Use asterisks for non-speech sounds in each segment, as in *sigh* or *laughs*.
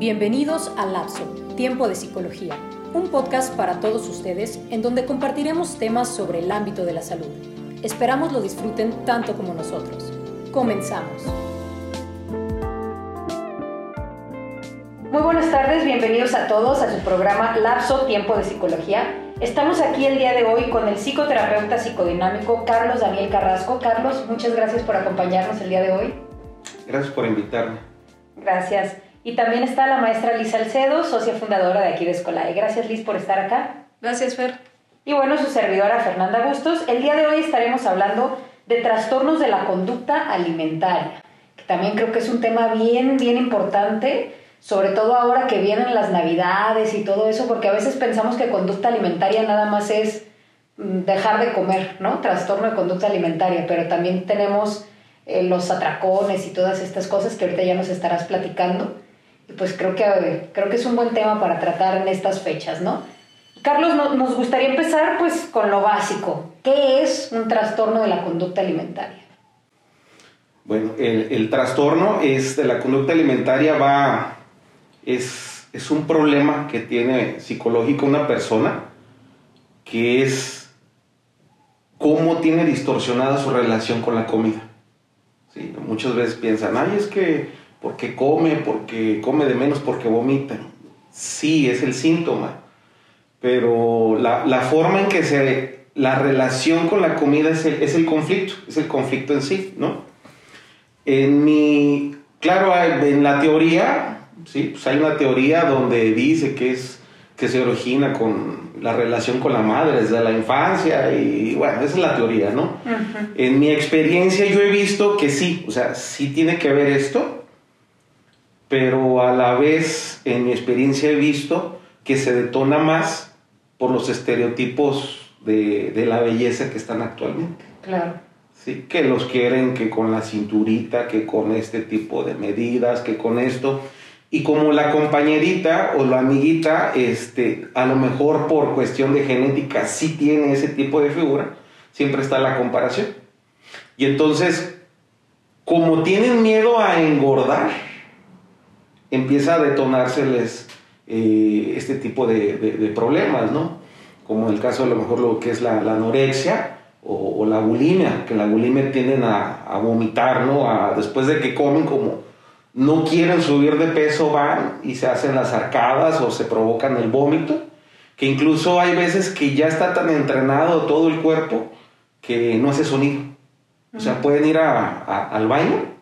Bienvenidos a Lapso, Tiempo de Psicología, un podcast para todos ustedes en donde compartiremos temas sobre el ámbito de la salud. Esperamos lo disfruten tanto como nosotros. Comenzamos. Muy buenas tardes, bienvenidos a todos a su programa Lapso, Tiempo de Psicología. Estamos aquí el día de hoy con el psicoterapeuta psicodinámico Carlos Daniel Carrasco. Carlos, muchas gracias por acompañarnos el día de hoy. Gracias por invitarme. Gracias. Y también está la maestra Liz Alcedo, socia fundadora de aquí de Escolae. Gracias Liz por estar acá. Gracias Fer. Y bueno, su servidora Fernanda Bustos. El día de hoy estaremos hablando de trastornos de la conducta alimentaria, que también creo que es un tema bien, bien importante, sobre todo ahora que vienen las navidades y todo eso, porque a veces pensamos que conducta alimentaria nada más es mm, dejar de comer, ¿no? Trastorno de conducta alimentaria, pero también tenemos eh, los atracones y todas estas cosas que ahorita ya nos estarás platicando pues creo que, creo que es un buen tema para tratar en estas fechas, ¿no? Carlos, nos gustaría empezar pues con lo básico. ¿Qué es un trastorno de la conducta alimentaria? Bueno, el, trastorno es de la conducta alimentaria va, es, es un problema que tiene psicológico una persona que es cómo tiene distorsionada su relación con la comida. ¿Sí? Muchas veces piensan, ay, es que porque come, porque come de menos, porque vomita. Sí, es el síntoma, pero la, forma en que se... La relación con la comida es el, es el conflicto, es el conflicto en sí, ¿no? En mi... Claro, en la teoría, sí, pues hay una teoría donde dice que es que se origina con la relación con la madre desde la infancia y bueno, esa es la teoría, ¿no? En mi experiencia yo he visto que sí, o sea, sí tiene que ver esto, pero a la vez en mi experiencia he visto que se detona más por los estereotipos de, de la belleza que están actualmente. Claro. Sí, que los quieren que con la cinturita, que con este tipo de medidas, que con esto. Y como la compañerita o la amiguita, este, a lo mejor por cuestión de genética sí tiene ese tipo de figura, siempre está la comparación. Y entonces, como tienen miedo a engordar, empieza a detonárseles eh, este tipo de, problemas, ¿no? Como el caso a lo mejor lo que es la, anorexia o, la bulimia, que la bulimia tienden a, vomitar, ¿no? A, después de que comen como no quieren subir de peso van y se hacen las arcadas o se provocan el vómito, que incluso hay veces que ya está tan entrenado todo el cuerpo que no hace sonido. O sea, pueden ir al baño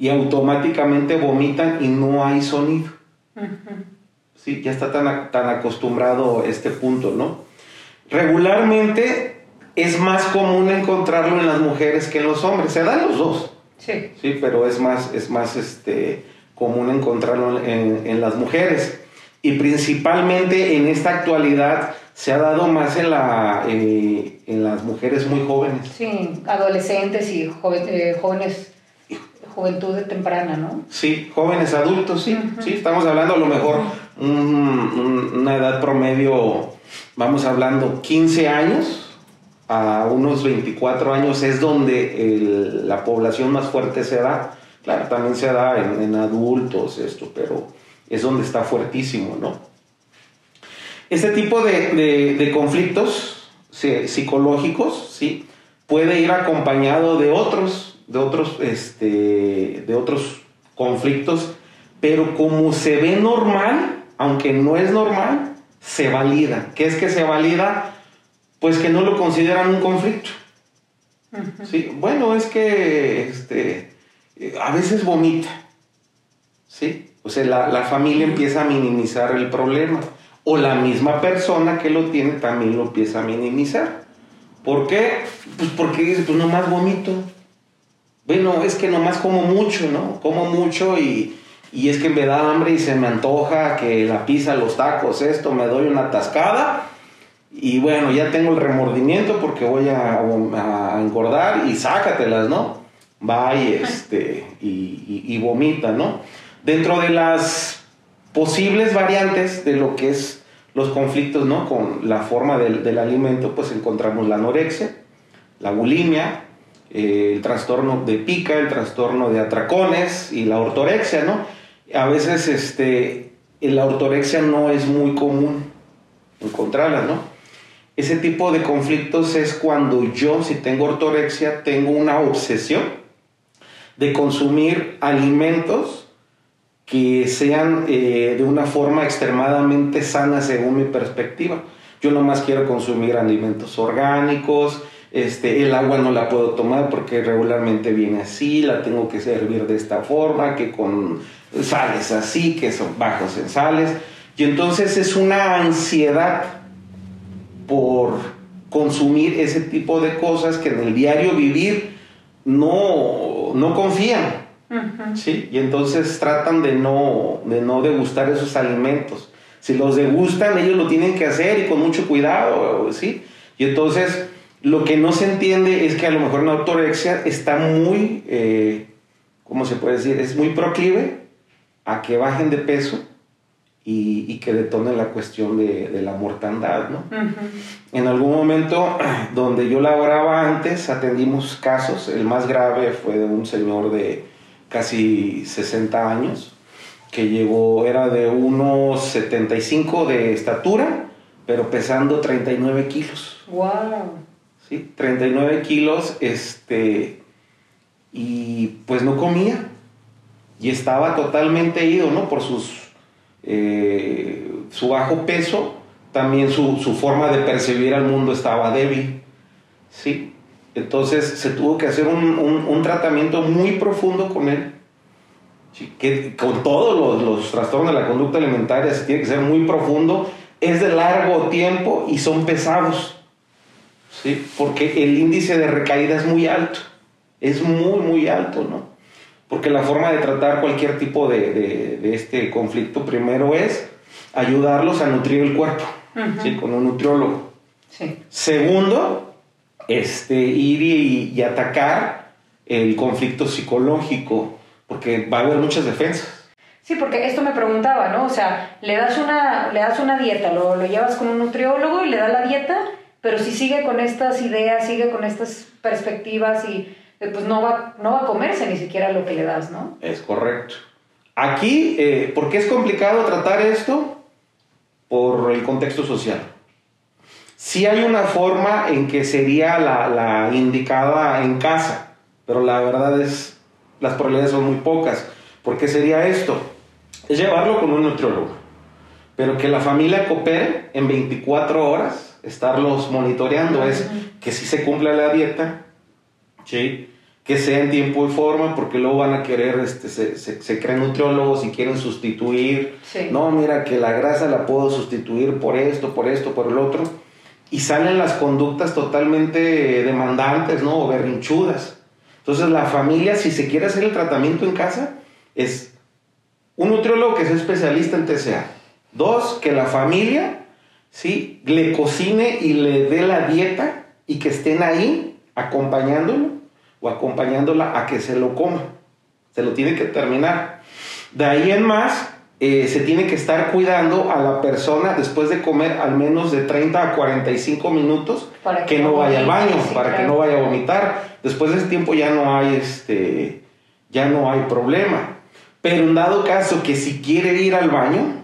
y automáticamente vomitan y no hay sonido. Sí, ya está tan, tan acostumbrado este punto, ¿no? Regularmente es más común encontrarlo en las mujeres que en los hombres, se dan los dos. Sí. Sí, pero es más, es más este, común encontrarlo en, en las mujeres. Y principalmente en esta actualidad se ha dado más en, la, eh, en las mujeres muy jóvenes. Sí, adolescentes y eh, jóvenes juventud temprana, ¿no? Sí, jóvenes adultos, sí, sí, estamos hablando a lo mejor una edad promedio, vamos hablando 15 años a unos 24 años es donde la población más fuerte se da. Claro, también se da en, adultos esto, pero es donde está fuertísimo, ¿no? Este tipo de, de conflictos psicológicos, ¿sí? Puede ir acompañado de otros de otros, este, de otros conflictos, pero como se ve normal, aunque no es normal, se valida. ¿Qué es que se valida? Pues que no lo consideran un conflicto. ¿Sí? Bueno, es que este, a veces vomita. ¿Sí? O sea, la, la, familia empieza a minimizar el problema. O la misma persona que lo tiene también lo empieza a minimizar. ¿Por qué? Pues porque dice, pues nomás vomito bueno, es que nomás como mucho, ¿no? Como mucho y, es que me da hambre y se me antoja que la pizza, los tacos, esto, me doy una tascada y bueno, ya tengo el remordimiento porque voy a, engordar y sácatelas, ¿no? Va y, este, y, vomita, ¿no? Dentro de las posibles variantes de lo que es los conflictos, ¿no? Con la forma del, del alimento, pues encontramos la anorexia, la bulimia, eh, el trastorno de pica, el trastorno de atracones y la ortorexia, ¿no? A veces este, la ortorexia no es muy común encontrarla, ¿no? Ese tipo de conflictos es cuando yo, si tengo ortorexia, tengo una obsesión de consumir alimentos que sean eh, de una forma extremadamente sana según mi perspectiva. Yo nomás quiero consumir alimentos orgánicos, este, el agua no la puedo tomar porque regularmente viene así, la tengo que servir de esta forma, que con sales así, que son bajos en sales. Y entonces es una ansiedad por consumir ese tipo de cosas que en el diario vivir no, no confían. ¿sí? Y entonces tratan de no, de no degustar esos alimentos. Si los degustan, ellos lo tienen que hacer y con mucho cuidado. ¿sí? Y entonces lo que no se entiende es que a lo mejor una autorexia está muy, eh, ¿cómo se puede decir? Es muy proclive a que bajen de peso y, que detonen la cuestión de, la mortandad, ¿no? En algún momento *clears throat* donde yo laboraba antes, atendimos casos, el más grave fue de un señor de casi 60 años, que llegó, era de unos 75 de estatura, pero pesando 39 kilos. ¡Wow! Sí, 39 kilos, este, y pues no comía, y estaba totalmente ido, ¿no? Por sus eh, su bajo peso, también su, forma de percibir al mundo estaba débil. ¿sí? Entonces se tuvo que hacer un, tratamiento muy profundo con él. Que con todos los, trastornos de la conducta alimentaria se tiene que ser muy profundo, es de largo tiempo y son pesados. ¿Sí? Porque el índice de recaída es muy alto. Es muy, muy alto, ¿no? porque la forma de tratar cualquier tipo de, este conflicto primero es ayudarlos a nutrir el cuerpo, con un nutriólogo. Segundo, este, ir y, atacar el conflicto psicológico, porque va a haber muchas defensas. Sí, porque esto me preguntaba, ¿no? O sea, le das una, le das una dieta, lo, lo llevas con un nutriólogo y le da la dieta, pero si sigue con estas ideas, sigue con estas perspectivas y eh, pues no va, no va a comerse ni siquiera lo que le das, ¿no? Es correcto. Aquí, eh, ¿por qué es complicado tratar esto? Por el contexto social. Sí hay una forma en que sería la, la indicada en casa, pero la verdad es, las probabilidades son muy pocas. ¿Por qué sería esto? Es llevarlo con un nutriólogo, pero que la familia coopere en 24 horas, estarlos monitoreando, es que si se cumple la dieta, ¿sí? que sea en tiempo y forma, porque luego van a querer, este, se, se, crean nutriólogos y quieren sustituir. No, mira, que la grasa la puedo sustituir por esto, por esto, por el otro. Y salen las conductas totalmente demandantes, ¿no? O berrinchudas. Entonces, la familia, si se quiere hacer el tratamiento en casa, es un nutriólogo que sea especialista en TCA. Dos, que la familia, ¿sí? Le cocine y le dé la dieta y que estén ahí acompañándolo o acompañándola a que se lo coma. Se lo tiene que terminar. De ahí en más, eh, se tiene que estar cuidando a la persona después de comer al menos de 30 a 45 minutos para que, no vaya al baño, para que no vaya a vomitar. Después de ese tiempo ya no hay este ya no hay problema. Pero en dado caso que si quiere ir al baño,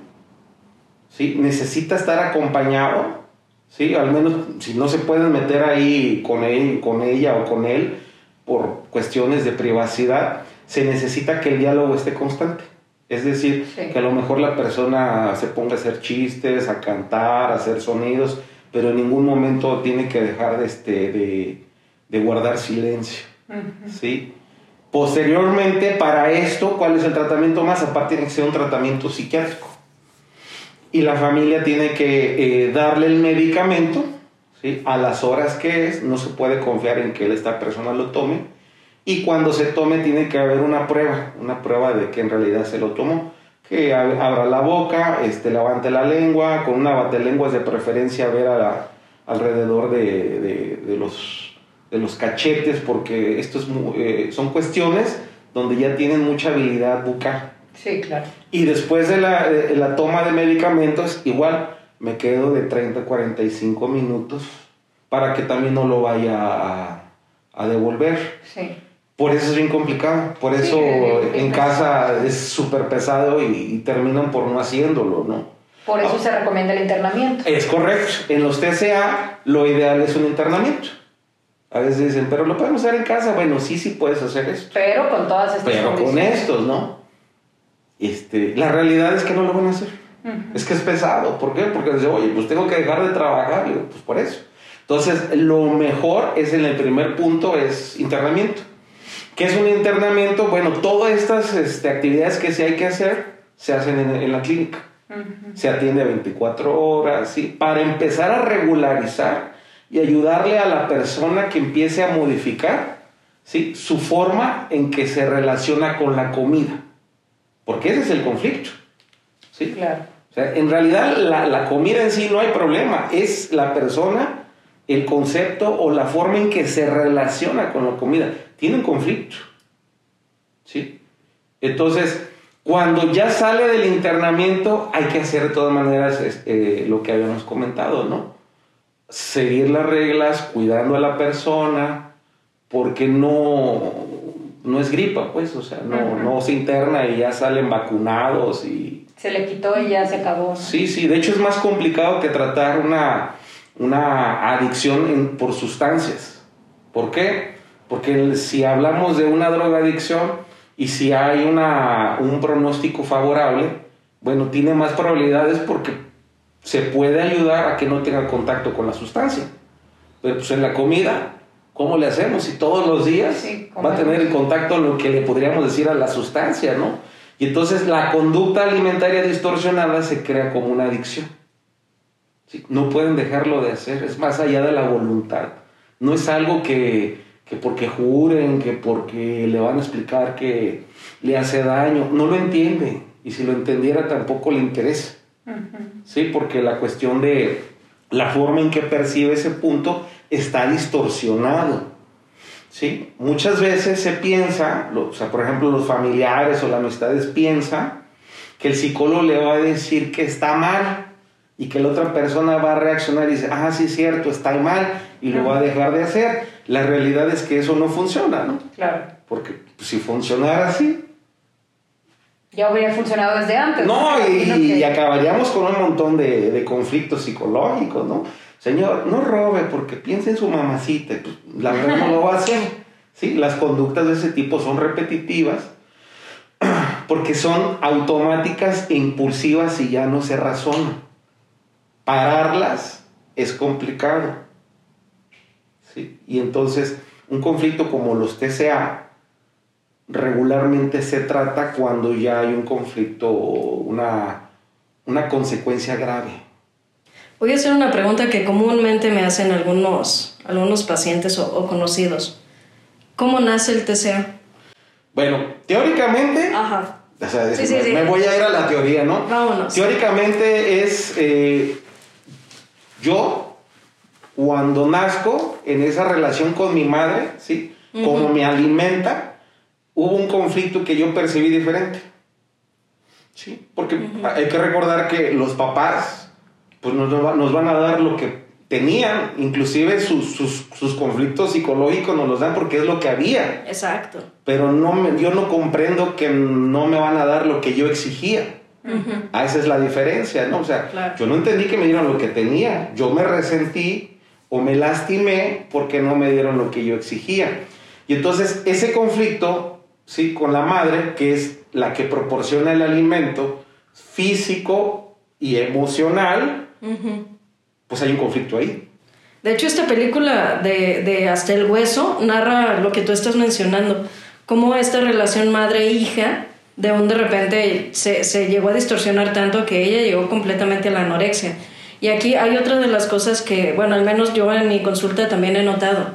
¿sí? necesita estar acompañado, ¿sí? al menos si no se pueden meter ahí con él, con ella o con él, por cuestiones de privacidad, se necesita que el diálogo esté constante. Es decir, que a lo mejor la persona se ponga a hacer chistes, a cantar, a hacer sonidos, pero en ningún momento tiene que dejar de, este, de, guardar silencio. ¿sí? Posteriormente, para esto, ¿cuál es el tratamiento más? Aparte tiene que ser un tratamiento psiquiátrico. Y la familia tiene que eh, darle el medicamento a las horas que es, no se puede confiar en que esta persona lo tome. Y cuando se tome tiene que haber una prueba, una prueba de que en realidad se lo tomó. Que abra la boca, este, levante la lengua, con una batelenguas de preferencia ver alrededor de, los, cachetes, porque esto es, eh, son cuestiones donde ya tienen mucha habilidad bucal. Sí, claro. Y después de la, de la toma de medicamentos, igual, me quedo de 30 a 45 minutos para que también no lo vaya a, devolver. Por eso es bien complicado, por eso en casa es súper pesado y, terminan por no haciéndolo, ¿no? Por eso se recomienda el internamiento. Es correcto. En los TCA lo ideal es un internamiento. A veces dicen, pero lo podemos hacer en casa. Bueno, sí, sí puedes hacer esto. Pero con todas estas Pero con estos, ¿no? Este, la realidad es que no lo van a hacer. Es que es pesado. ¿Por qué? Porque dice, oye, pues tengo que dejar de trabajar. pues por eso. Entonces, lo mejor es en el primer punto es internamiento. ¿Qué es un internamiento? Bueno, todas estas este, actividades que sí hay que hacer se hacen en, la clínica. Se atiende 24 horas, ¿sí? Para empezar a regularizar y ayudarle a la persona que empiece a modificar ¿sí? su forma en que se relaciona con la comida. Porque ese es el conflicto. ¿sí? Claro. O sea, en realidad la, la comida en sí no hay problema, es la persona, el concepto o la forma en que se relaciona con la comida. Tiene un conflicto. ¿sí? Entonces, cuando ya sale del internamiento, hay que hacer de todas maneras eh, lo que habíamos comentado, ¿no? Seguir las reglas, cuidando a la persona, porque no, no es gripa, pues, o sea, no, no se interna y ya salen vacunados y... Se le quitó y ya se acabó. Sí, sí, de hecho es más complicado que tratar una, una adicción por sustancias. ¿Por qué? Porque si hablamos de una drogadicción, y si hay una, un pronóstico favorable, bueno, tiene más probabilidades porque se puede ayudar a que no tenga contacto con la sustancia. Pero pues en la comida, ¿cómo le hacemos? Si todos los días va a tener el contacto lo que le podríamos decir a la sustancia, ¿no? Y entonces la conducta alimentaria distorsionada se crea como una adicción. No pueden dejarlo de hacer, es más allá de la voluntad. No es algo que, que porque juren, que porque le van a explicar que le hace daño, no lo entiende y si lo entendiera tampoco le interesa. Sí, porque la cuestión de la forma en que percibe ese punto está distorsionado. ¿Sí? Muchas veces se piensa, o sea, por ejemplo, los familiares o las amistades piensan que el psicólogo le va a decir que está mal y que la otra persona va a reaccionar y dice, ah, sí, es cierto, está mal y lo va a dejar de hacer. La realidad es que eso no funciona, ¿no? Claro. Porque si funcionara así... Ya hubiera funcionado desde antes. No, y, acabaríamos con un montón de, conflictos psicológicos, ¿no? Señor, no robe porque piensa en su mamacita. Pues, la verdad no lo va a hacer. ¿sí? Las conductas de ese tipo son repetitivas *clears throat* porque son automáticas e impulsivas y ya no se razona. Pararlas es complicado. Y entonces, un conflicto como los TCA regularmente se trata cuando ya hay un conflicto, una, una consecuencia grave. Voy a hacer una pregunta que comúnmente me hacen algunos, algunos pacientes o, conocidos. ¿Cómo nace el TCA? Bueno, teóricamente, Ajá. me, voy a ir a la teoría, ¿no? Vámonos. Teóricamente es eh, yo cuando nazco en esa relación con mi madre, ¿sí? Como me alimenta, hubo un conflicto que yo percibí diferente. ¿Sí? Porque hay que recordar que los papás pues nos, nos, van a dar lo que tenían, inclusive sus, sus, sus, conflictos psicológicos nos los dan porque es lo que había. Exacto. Pero no me, yo no comprendo que no me van a dar lo que yo exigía. Ah, esa es la diferencia, ¿no? O sea, yo no entendí que me dieron lo que tenía. Yo me resentí o me lastimé porque no me dieron lo que yo exigía. Y entonces ese conflicto, ¿sí? Con la madre, que es la que proporciona el alimento físico y emocional, pues hay un conflicto ahí. De hecho, esta película de, de, Hasta el Hueso narra lo que tú estás mencionando, cómo esta relación madre-hija, de un de repente se, se llegó a distorsionar tanto que ella llegó completamente a la anorexia. Y aquí hay otra de las cosas que, bueno, al menos yo en mi consulta también he notado.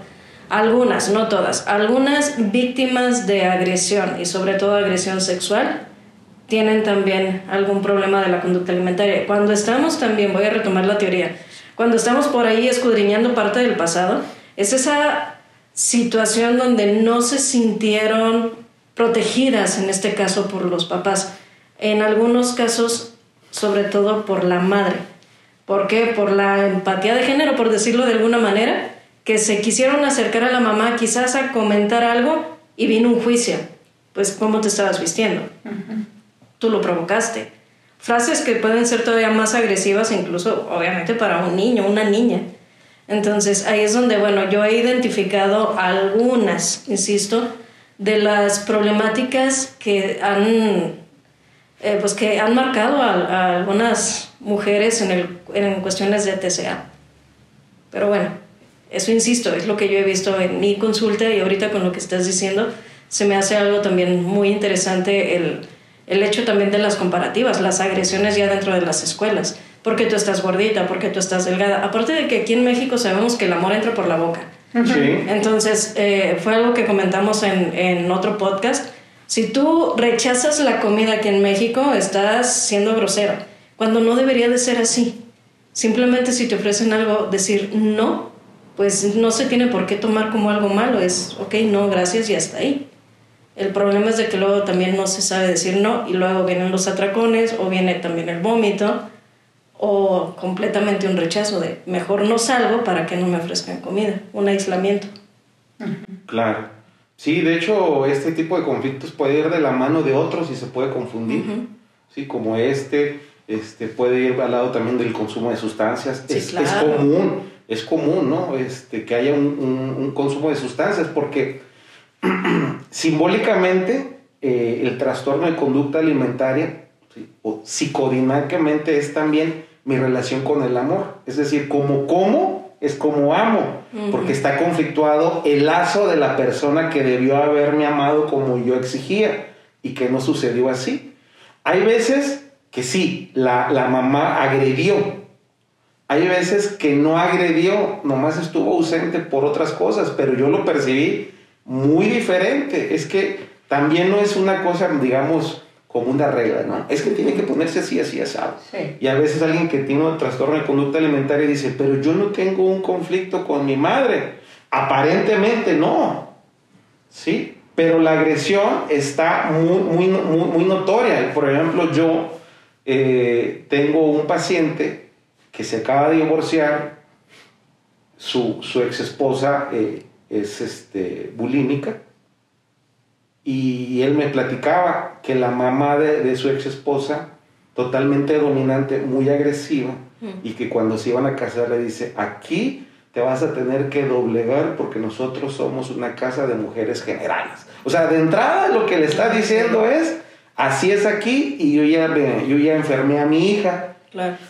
Algunas, no todas, algunas víctimas de agresión y sobre todo agresión sexual tienen también algún problema de la conducta alimentaria. Cuando estamos también, voy a retomar la teoría, cuando estamos por ahí escudriñando parte del pasado, es esa situación donde no se sintieron protegidas, en este caso por los papás, en algunos casos sobre todo por la madre ¿Por qué? Por la empatía de género, por decirlo de alguna manera, que se quisieron acercar a la mamá quizás a comentar algo y vino un juicio. Pues, ¿cómo te estabas vistiendo? Tú lo provocaste. Frases que pueden ser todavía más agresivas, incluso, obviamente, para un niño, una niña. Entonces, ahí es donde, bueno, yo he identificado algunas, insisto, de las problemáticas que han, eh, pues que han marcado a, algunas mujeres en, el, en cuestiones de TCA. Pero bueno, eso insisto, es lo que yo he visto en mi consulta y ahorita con lo que estás diciendo, se me hace algo también muy interesante el, el hecho también de las comparativas, las agresiones ya dentro de las escuelas. Porque tú estás gordita, porque tú estás delgada. Aparte de que aquí en México sabemos que el amor entra por la boca. Sí. Entonces, eh, fue algo que comentamos en, en otro podcast. Si tú rechazas la comida aquí en México, estás siendo grosero, cuando no debería de ser así. Simplemente si te ofrecen algo, decir no, pues no se tiene por qué tomar como algo malo, es ok, no, gracias y hasta ahí. El problema es de que luego también no se sabe decir no y luego vienen los atracones o viene también el vómito o completamente un rechazo de mejor no salgo para que no me ofrezcan comida, un aislamiento. Claro. Sí, de hecho, este tipo de conflictos puede ir de la mano de otros y se puede confundir. Sí, como este, este puede ir al lado también del consumo de sustancias. es, es, común, es común, ¿no? Este, que haya un, un consumo de sustancias porque *clears throat* simbólicamente, eh, el trastorno de conducta alimentaria, o psicodinámicamente, es también mi relación con el amor. Es decir, como como es como amo, porque está conflictuado el lazo de la persona que debió haberme amado como yo exigía y que no sucedió así. Hay veces que sí, la, la mamá agredió. Hay veces que no agredió, nomás estuvo ausente por otras cosas, pero yo lo percibí muy diferente. Es que también no es una cosa, digamos, como una regla, ¿no? Es que tiene que ponerse así, así, asado. Y a veces alguien que tiene un trastorno de conducta alimentaria dice, pero yo no tengo un conflicto con mi madre. Aparentemente no. ¿Sí? Pero la agresión está muy, muy, muy, notoria. Por ejemplo, yo eh, tengo un paciente que se acaba de divorciar, su, su ex esposa eh, es este, bulímica. Y él me platicaba que la mamá de, su ex esposa, totalmente dominante, muy agresiva, mm. y que cuando se iban a casar le dice, aquí te vas a tener que doblegar porque nosotros somos una casa de mujeres generales. O sea, de entrada lo que le está diciendo es, así es aquí y yo ya, yo ya enfermé a mi hija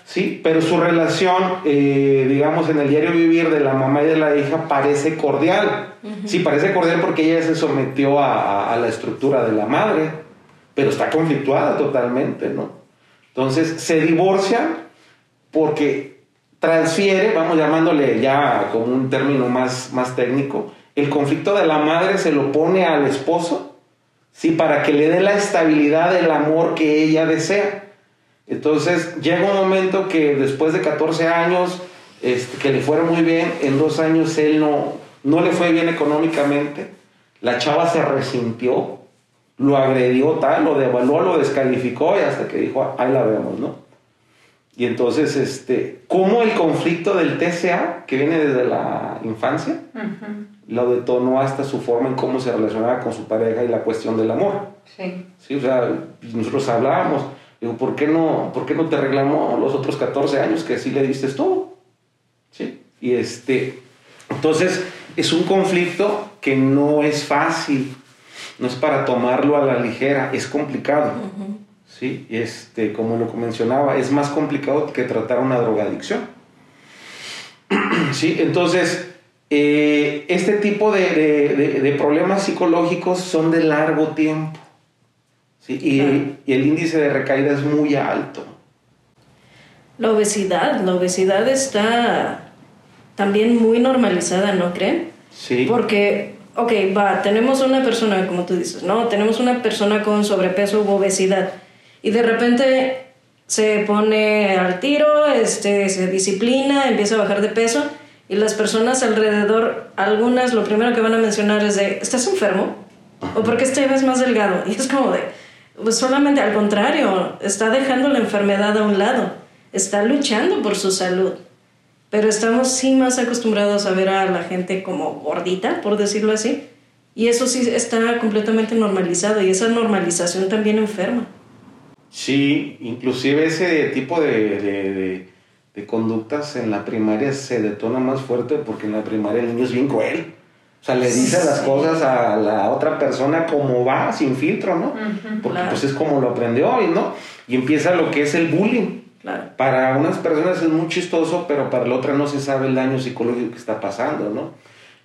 Sí, pero su relación, eh, digamos, en el diario vivir de la mamá y de la hija parece cordial. Sí, parece cordial porque ella se sometió a, la estructura de la madre, pero está conflictuada totalmente, ¿no? Entonces se divorcian porque transfiere, vamos llamándole ya como un término más, más técnico, el conflicto de la madre se lo pone al esposo, sí, para que le dé la estabilidad del amor que ella desea. Entonces llega un momento que después de 14 años, este, que le fuera muy bien, en dos años él no, no le fue bien económicamente, la chava se resintió, lo agredió tal, lo devaluó, lo descalificó y hasta que dijo, ahí la vemos, ¿no? Y entonces, este, ¿cómo el conflicto del TCA, que viene desde la infancia, lo detonó hasta su forma en cómo se relacionaba con su pareja y la cuestión del amor? Sí. Sí, o sea, nosotros hablábamos, Digo, ¿por qué no, por qué no te reclamó los otros 14 años que así le diste todo? ¿Sí? Y este, entonces es un conflicto que no es fácil, no es para tomarlo a la ligera, es complicado. ¿Sí? Este, como lo mencionaba, es más complicado que tratar una drogadicción. *clears throat* ¿Sí? Entonces, eh, este tipo de problemas psicológicos son de largo tiempo y, el índice de recaída es muy alto. La obesidad, la obesidad está también muy normalizada, ¿no creen? Sí. Porque, ok, va, tenemos una persona, como tú dices, ¿no? Tenemos una persona con sobrepeso u obesidad y de repente se pone al tiro, este, se disciplina, empieza a bajar de peso y las personas alrededor, algunas lo primero que van a mencionar es de, ¿estás enfermo? ¿O por qué ves más delgado? Y es como de, pues solamente al contrario, está dejando la enfermedad a un lado, está luchando por su salud. Pero estamos sí más acostumbrados a ver a la gente como gordita, por decirlo así, Y eso sí está completamente normalizado y esa normalización también enferma. Sí, inclusive ese tipo de, de, conductas en la primaria se detona más fuerte porque en la primaria el niño es bien cruel. O sea, le dice las cosas a la otra persona como va, sin filtro, ¿no? Porque pues es como lo aprendió, ¿no? Y empieza lo que es el bullying. Para unas personas es muy chistoso, pero para la otra no se sabe el daño psicológico que está pasando, ¿no?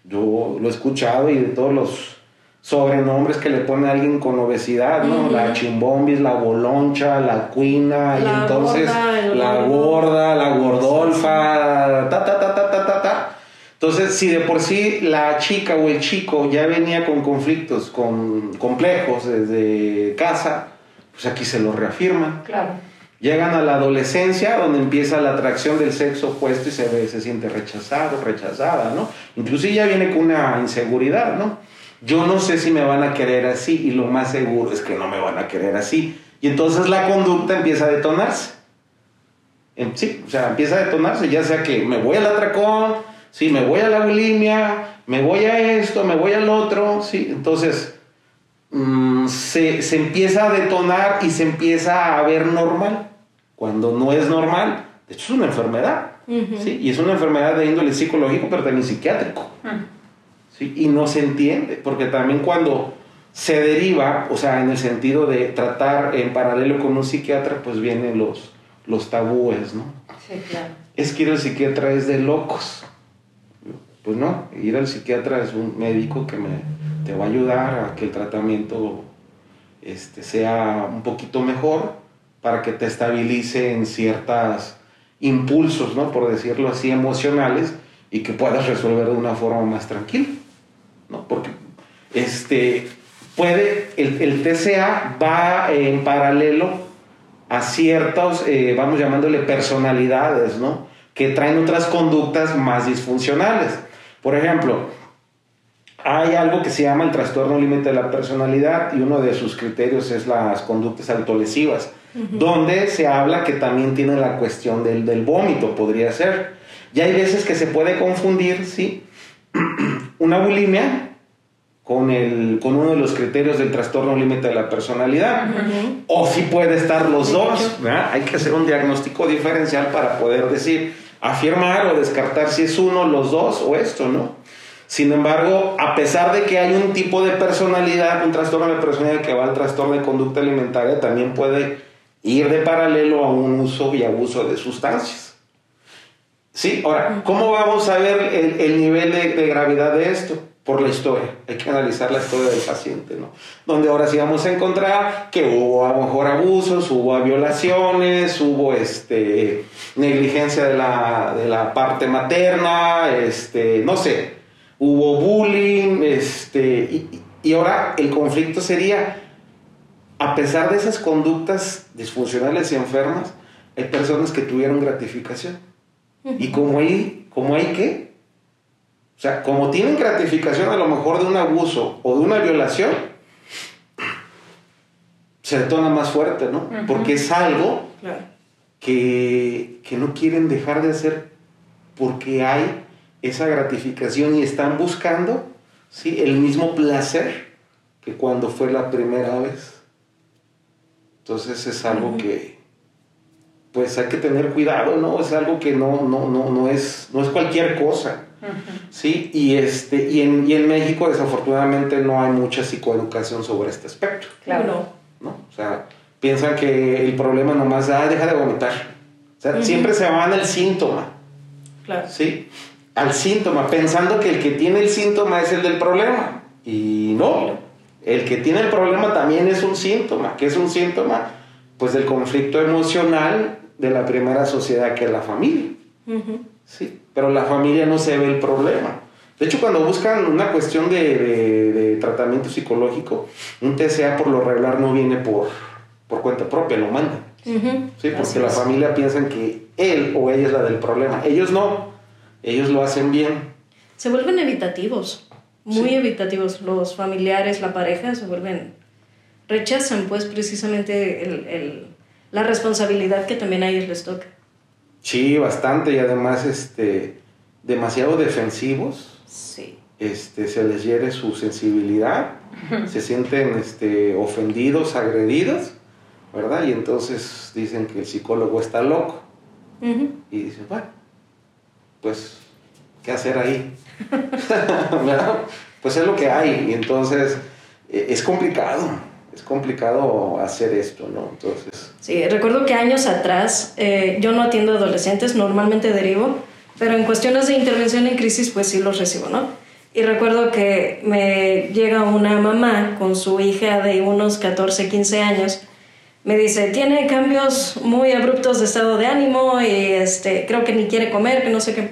Yo lo he escuchado y de todos los sobrenombres que le pone a alguien con obesidad, ¿no? La chimbombis, la boloncha, la cuina, y entonces la gorda, la gordolfa, ta, ta, ta, ta, ta, ta. Entonces, si de por sí la chica o el chico ya venía con conflictos, con complejos desde casa, pues aquí se lo reafirman. Claro. Llegan a la adolescencia, donde empieza la atracción del sexo opuesto y se, ve, se siente rechazado, rechazada, ¿no? Inclusive ya viene con una inseguridad, ¿no? Yo no sé si me van a querer así y lo más seguro es que no me van a querer así. Y entonces la conducta empieza a detonarse. Sí, o sea, empieza a detonarse, ya sea que me voy al atracón, sí, me voy a la bulimia, me voy a esto, me voy al otro, sí. Entonces, Mm, se, se, empieza a detonar y se empieza a ver normal, cuando no es normal. De hecho, es una enfermedad. ¿sí? Y es una enfermedad de índole psicológico, pero también psiquiátrico. ¿sí? Y no se entiende, porque también cuando se deriva, o sea, en el sentido de tratar en paralelo con un psiquiatra, pues vienen los, los tabúes, ¿no? Sí, claro. Es que ir al psiquiatra es de locos. Pues no, ir al psiquiatra es un médico que me te va a ayudar a que el tratamiento este, sea un poquito mejor para que te estabilice en ciertos impulsos, ¿no? por decirlo así, emocionales y que puedas resolver de una forma más tranquila. ¿no? Porque este, puede, el, TCA va en paralelo a ciertos, eh, vamos llamándole personalidades, ¿no? que traen otras conductas más disfuncionales. Por ejemplo, hay algo que se llama el trastorno límite de la personalidad y uno de sus criterios es las conductas autolesivas, donde se habla que también tiene la cuestión del, del vómito, podría ser. Y hay veces que se puede confundir, ¿sí? *clears throat* Una bulimia con, el, con uno de los criterios del trastorno límite de la personalidad. O si puede estar los dos. Hay que hacer un diagnóstico diferencial para poder decir, afirmar o descartar si es uno, los dos o esto, ¿no? Sin embargo, a pesar de que hay un tipo de personalidad, un trastorno de personalidad que va al trastorno de conducta alimentaria, también puede ir de paralelo a un uso y abuso de sustancias. Sí, ahora, ¿cómo vamos a ver el, nivel de, gravedad de esto? Por la historia. *laughs* Hay que analizar la historia del paciente, ¿no? Donde ahora sí vamos a encontrar que hubo a lo mejor abusos, hubo violaciones, hubo este, negligencia de la, de la parte materna, este, no sé, hubo bullying, este, y, ahora el conflicto sería, a pesar de esas conductas disfuncionales y enfermas, hay personas que tuvieron gratificación. Y como hay, como hay qué? O sea, como tienen gratificación a lo mejor de un abuso o de una violación, se detona más fuerte, ¿no? Porque es algo que, que no quieren dejar de hacer porque hay esa gratificación y están buscando ¿sí? el mismo placer que cuando fue la primera vez. Entonces es algo que pues hay que tener cuidado, ¿no? Es algo que no, no, no, no, es, no es cualquier cosa. ¿sí? Y, este, y, en, y en México desafortunadamente no hay mucha psicoeducación sobre este aspecto. Claro. ¿no? O sea, piensan que el problema nomás, ah, deja de vomitar. O sea, siempre se van al síntoma. Claro. ¿Sí? al síntoma, pensando que el que tiene el síntoma es el del problema. Y no, el que tiene el problema también es un síntoma. que es un síntoma? Pues del conflicto emocional de la primera sociedad que es la familia. Sí, pero la familia no se ve el problema. De hecho, cuando buscan una cuestión de, tratamiento psicológico, un TCA por lo regular no viene por, por cuenta propia, lo mandan. Sí, porque la familia piensa que él o ella es la del problema. Ellos no ellos lo hacen bien. Se vuelven evitativos, muy evitativos. Los familiares, la pareja se vuelven, rechazan pues precisamente el, la responsabilidad que también a ellos les toca. Sí, bastante y además este, demasiado defensivos. Sí. este, se les hiere su sensibilidad, se sienten este, ofendidos, agredidos, ¿verdad? Y entonces dicen que el psicólogo está loco. Y dicen, bueno, pues, ¿qué hacer ahí? *laughs* Pues es lo que hay. Y entonces eh, es complicado, es complicado hacer esto, ¿no? Entonces... Sí, recuerdo que años atrás, eh, yo no atiendo adolescentes, normalmente derivo, pero en cuestiones de intervención en crisis, pues sí los recibo, ¿no? Y recuerdo que me llega una mamá con su hija de unos 14, 15 años, me dice, tiene cambios muy abruptos de estado de ánimo y este, creo que ni quiere comer, que no sé qué.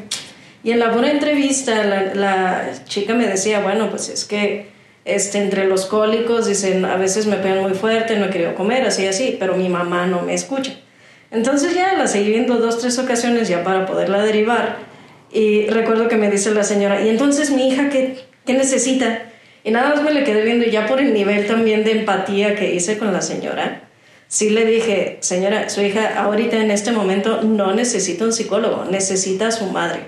Y en la buena entrevista la, la chica me decía, bueno, pues es que este, entre los cólicos, dicen, a veces me pegan muy fuerte, no he querido comer, así, así, pero mi mamá no me escucha. Entonces ya la seguí viendo dos, tres ocasiones ya para poderla derivar. Y recuerdo que me dice la señora, ¿y entonces mi hija qué, qué necesita? Y nada más me le quedé viendo y ya por el nivel también de empatía que hice con la señora, sí le dije, señora, su hija ahorita en este momento no necesita un psicólogo, necesita a su madre.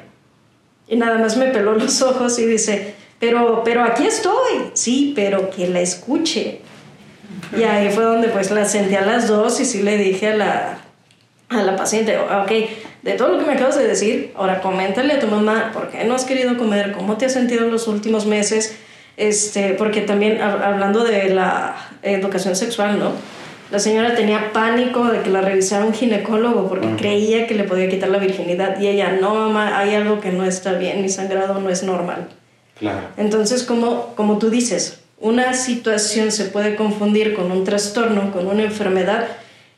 Y nada más me peló los *laughs* ojos y dice, pero, pero aquí estoy, sí, pero que la escuche. Y ahí fue donde pues la senté a las dos y sí le dije a la, a la paciente, ok, de todo lo que me acabas de decir, ahora coméntale a tu mamá por qué no has querido comer, cómo te has sentido en los últimos meses, este, porque también hablando de la educación sexual, ¿no? La señora tenía pánico de que la revisara un ginecólogo porque creía que le podía quitar la virginidad y ella, no mamá, hay algo que no está bien, mi sangrado no es normal. Claro. Entonces, como, como tú dices, una situación se puede confundir con un trastorno, con una enfermedad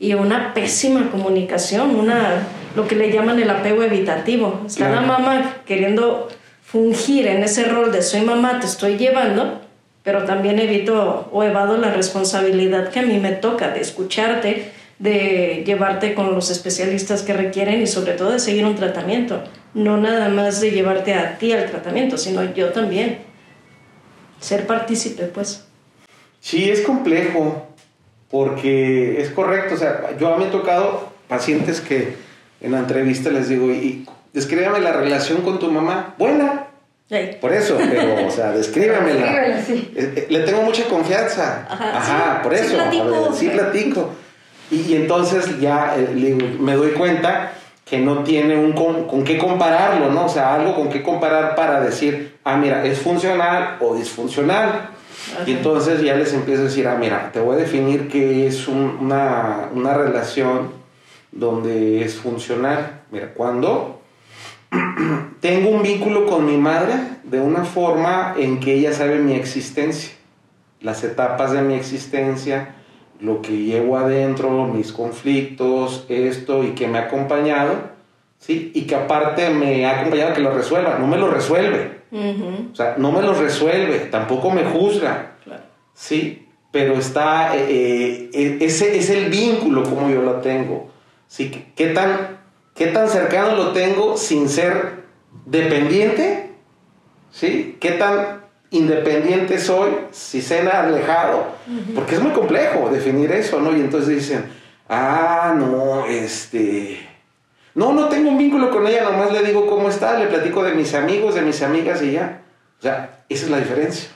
y una pésima comunicación, una, lo que le llaman el apego evitativo. Está la mamá queriendo fungir en ese rol de soy mamá, te estoy llevando, pero también evito o evado la responsabilidad que a mí me toca de escucharte, de llevarte con los especialistas que requieren y sobre todo de seguir un tratamiento. No nada más de llevarte a ti al tratamiento, sino yo también. Ser partícipe, pues. Sí, es complejo, porque es correcto. O sea, yo mí he tocado pacientes que en la entrevista les digo, y descríbame la relación con tu mamá. Buena, por eso, pero, o sea, descríbamela. *laughs* Sí. Eh, eh, le tengo mucha confianza. Ajá, por eso. Sí platico. sí platico. Y, entonces ya eh, me doy cuenta que no tiene un con, qué compararlo, ¿no? O sea, algo con qué comparar para decir, ah, mira, es funcional o disfuncional. Y entonces ya les empiezo a decir, ah, mira, te voy a definir que es una, una relación donde es funcional. Mira, cuando *clears throat* tengo un vínculo con mi madre de una forma en que ella sabe mi existencia, las etapas de mi existencia, lo que llevo adentro, mis conflictos, esto y que me ha acompañado, ¿sí? Y que aparte me ha acompañado a que lo resuelva, no me lo resuelve. O sea, no me lo resuelve, tampoco me juzga, ¿sí? Pero está, eh, eh, e, ese es el vínculo como yo lo tengo, ¿sí? ¿Qué tan, qué tan cercano lo tengo sin ser dependiente, ¿sí? ¿Qué tan independiente soy si cena alejado? Porque es muy complejo definir eso, ¿no? Y entonces dicen, ah, no, este... No, no tengo un vínculo con ella, nomás le digo cómo está, le platico de mis amigos, de mis amigas y ya. O sea, esa es la diferencia.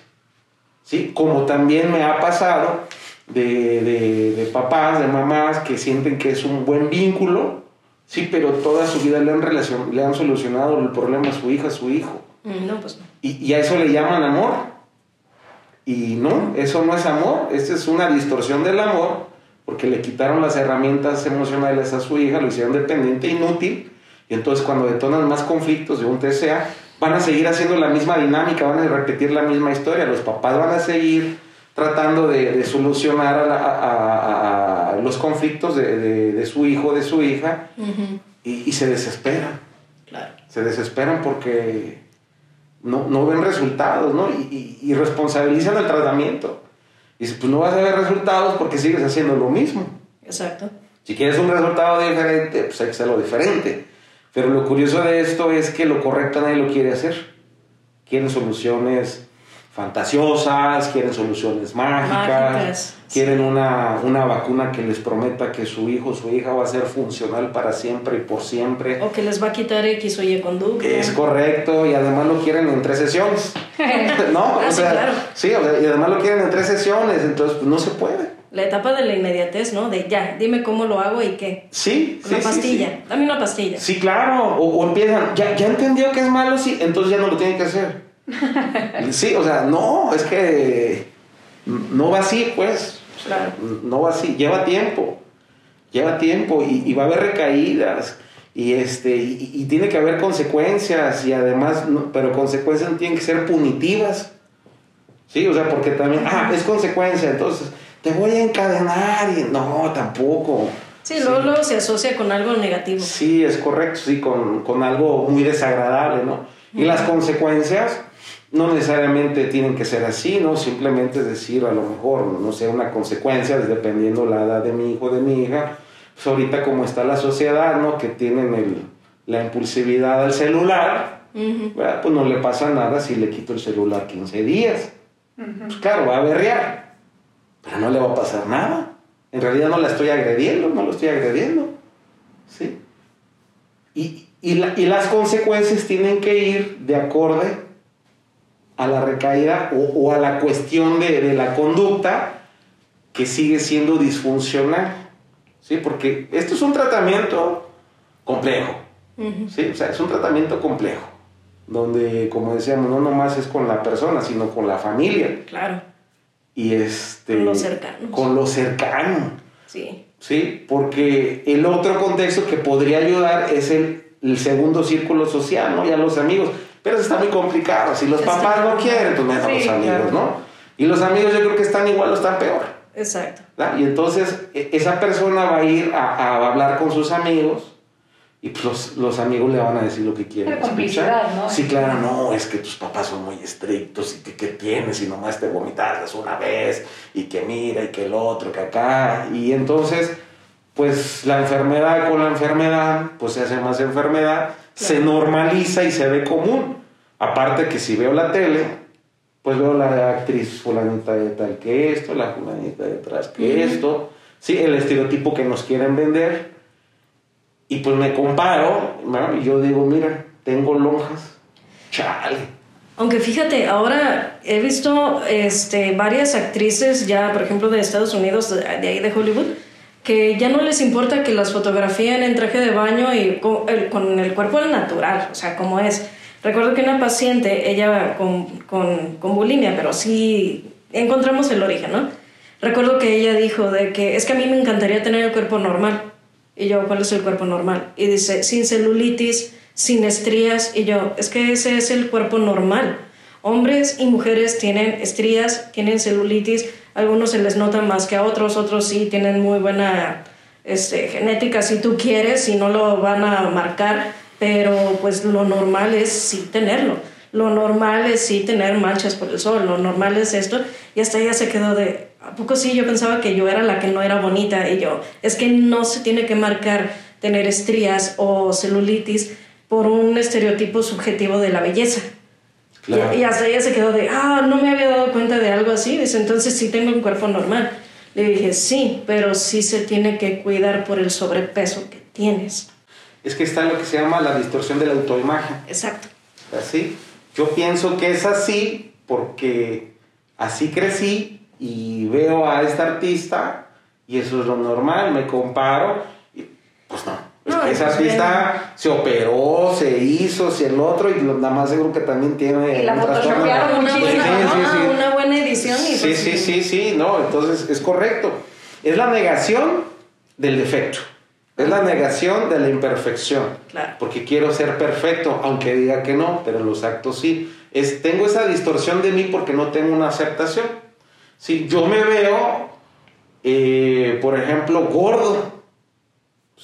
¿Sí? Como también me ha pasado de, de, de papás, de mamás que sienten que es un buen vínculo, Sí, pero toda su vida le han, relacion, le han solucionado el problema a su hija, a su hijo. Mm, no, pues no. Y, y, a eso le llaman amor. Y no, eso no es amor, esta es una distorsión del amor, porque le quitaron las herramientas emocionales a su hija, lo hicieron dependiente, inútil, y entonces cuando detonan más conflictos de un TCA, van a seguir haciendo la misma dinámica, van a repetir la misma historia, los papás van a seguir tratando de, solucionar a, los conflictos de, su hijo, de su hija, y, se desesperan. Se desesperan porque no, ven resultados, ¿no? Y, responsabilizan el tratamiento. Y dice, pues no vas a ver resultados porque sigues haciendo lo mismo. Exacto. Si quieres un resultado diferente, pues hay que hacerlo diferente. Pero lo curioso de esto es que lo correcto nadie lo quiere hacer. Quieren soluciones fantasiosas, quieren soluciones mágicas, quieren una, una, vacuna que les prometa que su hijo o su hija va a ser funcional para siempre y por siempre. O que les va a quitar X o Y conducta. Es correcto, y además lo quieren en tres sesiones. *laughs* ¿No? Ah, o sí, sea, claro. sí, y además lo quieren en tres sesiones, entonces pues, no se puede. La etapa de la inmediatez, ¿no? De ya, dime cómo lo hago y qué. Sí, Una sí, sí, pastilla, sí. dame una pastilla. Sí, claro. O, o empiezan, ya, ya entendió que es malo, sí, entonces ya no lo tiene que hacer. Sí, o sea, no, es que no va así, pues. Claro. No va así, lleva tiempo. Lleva tiempo y, y va a haber recaídas. Y, este, y, y tiene que haber consecuencias y además, no- pero consecuencias no tienen que ser punitivas. Sí, o sea, porque también, ah, es consecuencia, entonces te voy a encadenar y no, tampoco. Sí, luego, luego se asocia con algo negativo. Sí, es correcto, sí, con, con algo muy desagradable, ¿no? Y las consecuencias no necesariamente tienen que ser así, ¿no? Simplemente es decir, a lo mejor, no sé, una consecuencia, dependiendo la edad de mi hijo o de mi hija, pues ahorita como está la sociedad, ¿no? Que tienen el, la impulsividad al celular. ¿verdad? pues no le pasa nada si le quito el celular 15 días. Pues claro, va a berrear, pero no le va a pasar nada. En realidad no la estoy agrediendo, no lo estoy agrediendo. ¿Sí? Y, y, la- y las consecuencias tienen que ir de acorde a la recaída o, o a la cuestión de, de la conducta que sigue siendo disfuncional. ¿Sí? Porque esto es un tratamiento complejo. Sí, o sea, es un tratamiento complejo, donde, como decíamos, no nomás es con la persona, sino con la familia Claro, y este... Con los cercanos. Con lo cercano, sí. ¿sí? Porque el otro contexto que podría ayudar es el, el segundo círculo social, ¿no? Ya los amigos, pero eso está muy complicado, si los Está papás no quieren, pues menos Sí, los amigos, claro. ¿no? Y los amigos yo creo que están igual o están peor. Exacto. ¿verdad? Y entonces e- esa persona va a ir a, a hablar con sus amigos y pues los, los amigos le van a decir lo que quieren. La complicidad. ¿no? Sí, claro, no, es que tus papás son muy estrictos y que qué tienes y nomás te vomitas una vez y que mira y que el otro, que acá. Y entonces, pues la enfermedad con la enfermedad, pues se hace más enfermedad, se normaliza y se ve común. Aparte que si veo la tele, pues veo la actriz fulanita de tal que esto, la fulanita de atrás que esto, sí, el estereotipo que nos quieren vender. Y pues me comparo, ¿no? y yo digo, mira, tengo lonjas, chale. Aunque fíjate, ahora he visto este, varias actrices ya, por ejemplo, de Estados Unidos, de, de ahí de Hollywood, que ya no les importa que las fotografíen en traje de baño y con el, cuerpo al natural, o sea, como es. Recuerdo que una paciente, ella con, con, con bulimia, pero sí encontramos el origen, ¿no? Recuerdo que ella dijo de que es que a mí me encantaría tener el cuerpo normal. Y yo, ¿cuál es el cuerpo normal? Y dice, sin celulitis, sin estrías. Y yo, es que ese es el cuerpo normal. Hombres y mujeres tienen estrías, tienen celulitis. Algunos se les nota más que a otros, otros sí tienen muy buena este, genética, si tú quieres, si no lo van a marcar. Pero pues lo normal es sí tenerlo. Lo normal es sí tener manchas por el sol. Lo normal es esto. Y hasta ella se quedó de, ¿A poco sí? Yo pensaba que yo era la que no era bonita y yo, es que no se tiene que marcar tener estrías o celulitis por un estereotipo subjetivo de la belleza. Claro. Y, y hasta ella se quedó de, ah, no me había dado cuenta de algo así. Dice, entonces sí tengo un cuerpo normal. Le dije, sí, pero sí se tiene que cuidar por el sobrepeso que tienes. Es que está lo que se llama la distorsión de la autoimagen. Exacto. Así. Yo pienso que es así porque así crecí y veo a esta artista y eso es lo normal, me comparo y pues no. No, esa pues artista se operó, se hizo, si el otro y lo- nada más seguro que también tiene Y la photoshopearon Una Sí, sí. una buena edición y Sí, pues, sí, sí, sí, no, entonces es correcto. Es la negación del defecto. Es la negación de la imperfección. Claro. Porque quiero ser perfecto, aunque diga que no, pero en los actos sí. Es, tengo esa distorsión de mí porque no tengo una aceptación. Si yo me veo, eh, por ejemplo, gordo.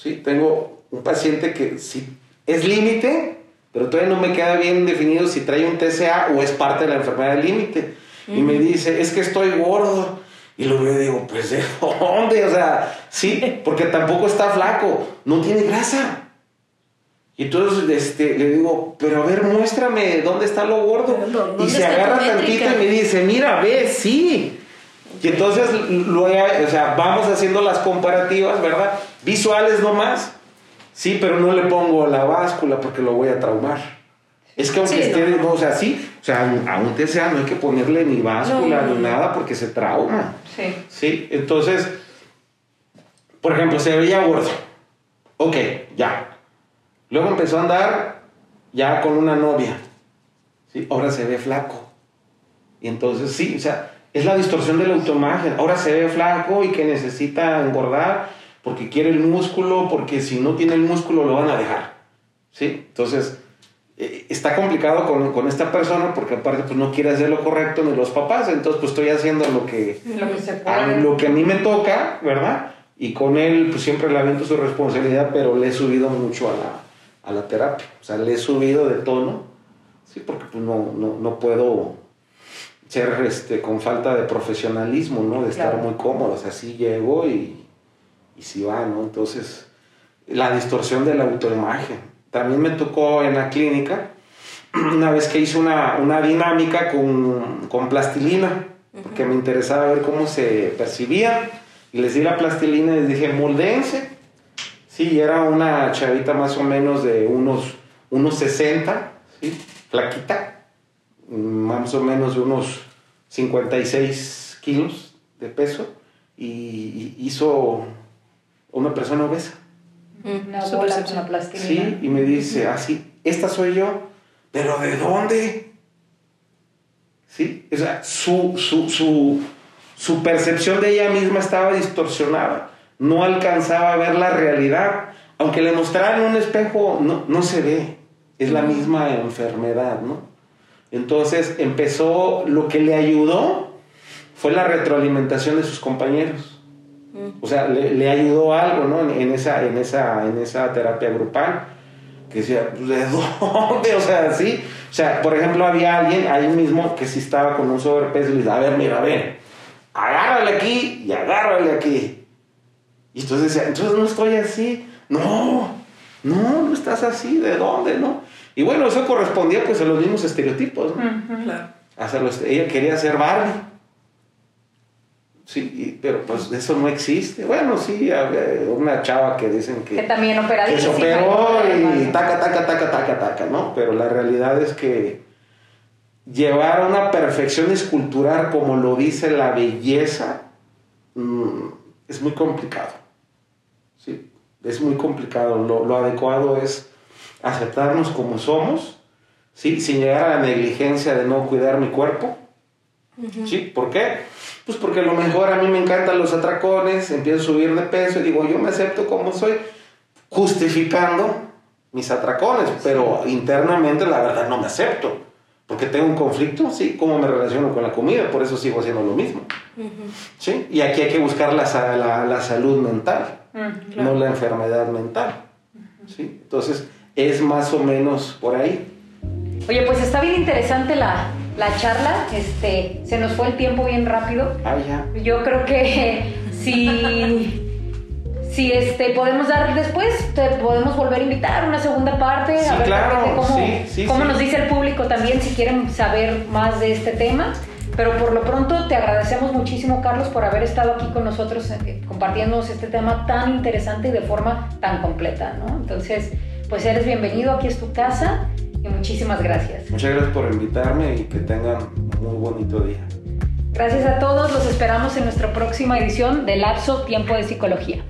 Sí, tengo un paciente que sí es límite, pero todavía no me queda bien definido si trae un TCA o es parte de la enfermedad del límite. Y me dice, es que estoy gordo. Y luego yo digo, pues ¿de dónde? O sea, sí, porque tampoco está flaco, no tiene grasa. Y entonces este, le digo, pero a ver, muéstrame dónde está lo gordo. Y se agarra tantito y me dice, mira, ve, sí. Y entonces luego, o sea, vamos haciendo las comparativas, ¿verdad? Visuales nomás. Sí, pero no le pongo la báscula porque lo voy a traumar. Es que aunque esté, no. o sea, sí, o sea, aún te sea, no hay que ponerle ni báscula ni nada porque se trauma. Sí. Sí, entonces, por ejemplo, se veía gordo. Ok, ya. Luego empezó a andar ya con una novia. ¿sí? Ahora se ve flaco. Y entonces sí, o sea, es la distorsión de la autoimagen. Ahora se ve flaco y que necesita engordar porque quiere el músculo, porque si no tiene el músculo lo van a dejar. ¿sí? Entonces, eh, está complicado con, con, esta persona porque aparte pues no quiere hacer lo correcto ni los papás, entonces pues estoy haciendo lo que, lo que, se a, lo que a mí me toca, ¿verdad? Y con él pues siempre le aviento su responsabilidad, pero le he subido mucho a la, a la terapia. O sea, le he subido de tono, sí, porque pues no, no, no puedo ser este, con falta de profesionalismo, ¿no? De estar muy cómodo, o sea, sí llego y, y sí va, ¿no? Entonces, la distorsión de la autoimagen. También me tocó en la clínica, *clears throat* una vez que hice una, una dinámica con, con plastilina, porque me interesaba ver cómo se percibía, y les di la plastilina y les dije, moldense Sí, era una chavita más o menos de unos, unos 60, ¿sí? flaquita, más o menos de unos 56 kilos de peso, y hizo una persona obesa. Mm, una bola con una plastilina. Sí, y me dice, así, ah, esta soy yo, pero ¿de dónde? ¿Sí? O sea, su, su, su, su percepción de ella misma estaba distorsionada no alcanzaba a ver la realidad. Aunque le mostraran un espejo, no, no se ve. Es la misma enfermedad, ¿no? Entonces empezó, lo que le ayudó fue la retroalimentación de sus compañeros. O sea, le, ayudó algo, ¿no? En, esa, en, esa, en esa terapia grupal. Que decía, ¿de dónde? *laughs* O sea, sí. O sea, por ejemplo, había alguien ahí mismo que si estaba con un sobrepeso y le dice, a ver, mira, ven, agárrale aquí y agárrale aquí. Y entonces decía, entonces no estoy así. No, no, no estás así. ¿De dónde? No. Y bueno, eso correspondía pues a los mismos estereotipos. ¿no? ella quería ser Barbie. Sí, pero pues eso no existe. Bueno, sí, una chava que dicen que... Que también operadísima. Que se operó y taca, taca, taca, taca, taca, ¿no? Pero la realidad es que llevar a una perfección escultural como lo dice la belleza mm, es muy complicado. ¿sí? Es muy complicado. Lo, adecuado es aceptarnos como somos, ¿sí? sin llegar a la negligencia de no cuidar mi cuerpo. ¿Sí? ¿Por qué? Pues porque a lo mejor a mí me encantan los atracones, empiezo a subir de peso y digo, yo me acepto como soy, justificando mis atracones, pero internamente la verdad no me acepto. Porque tengo un conflicto, sí, cómo me relaciono con la comida, por eso sigo haciendo lo mismo. ¿Sí? Y aquí hay que buscar la, la, salud mental, no la enfermedad mental. ¿Sí? Entonces, es más o menos por ahí. Oye, pues está bien interesante la, la charla. Este, se nos fue el tiempo bien rápido. Ah, ya. Yo creo que *laughs* si si este, podemos dar después, te podemos volver a invitar una segunda parte, a ver claro, cómo, nos dice el público también si quieren saber más de este tema. Pero por lo pronto te agradecemos muchísimo, Carlos, por haber estado aquí con nosotros eh, compartiéndonos este tema tan interesante y de forma tan completa, ¿no? Entonces, pues eres bienvenido, aquí es tu casa y muchísimas gracias. Muchas gracias por invitarme y que tengan un muy bonito día. Gracias a todos, los esperamos en nuestra próxima edición de Lapso Tiempo de Psicología.